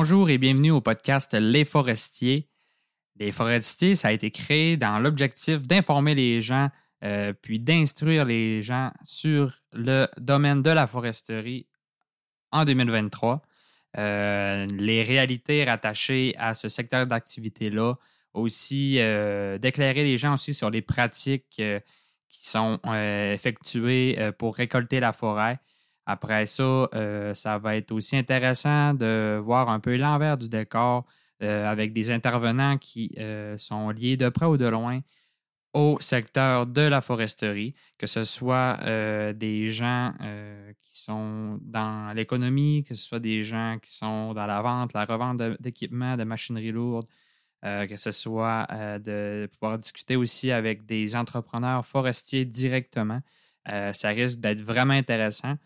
Bonjour et bienvenue au podcast Les Forestiers. Les Forestiers, ça a été créé dans l'objectif d'informer les gens euh, puis d'instruire les gens sur le domaine de la foresterie en 2023. Euh, les réalités rattachées à ce secteur d'activité-là, aussi euh, d'éclairer les gens aussi sur les pratiques qui sont effectuées pour récolter la forêt. Après ça, ça va être aussi intéressant de voir un peu l'envers du décor avec des intervenants qui sont liés de près ou de loin au secteur de la foresterie, que ce soit euh, des gens euh, qui sont dans l'économie, que ce soit des gens qui sont dans la vente, la revente d'équipements, de, machinerie lourde, euh, que ce soit de pouvoir discuter aussi avec des entrepreneurs forestiers directement. ça risque d'être vraiment intéressant.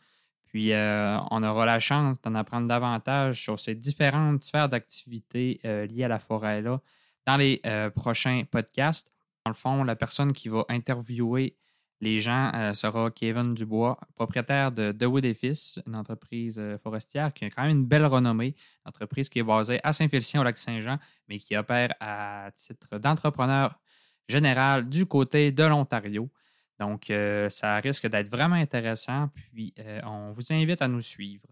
Puis, on aura la chance d'en apprendre davantage sur ces différentes sphères d'activité liées à la forêt-là dans les prochains podcasts. Dans le fond, la personne qui va interviewer les gens euh, sera Kevin Dubois, propriétaire de DeWood Fils, une entreprise euh, forestière qui a quand même une belle renommée, une entreprise qui est basée à Saint-Félicien au lac Saint-Jean, mais qui opère à titre d'entrepreneur général du côté de l'Ontario. Donc, euh, ça risque d'être vraiment intéressant. Puis, on vous invite à nous suivre.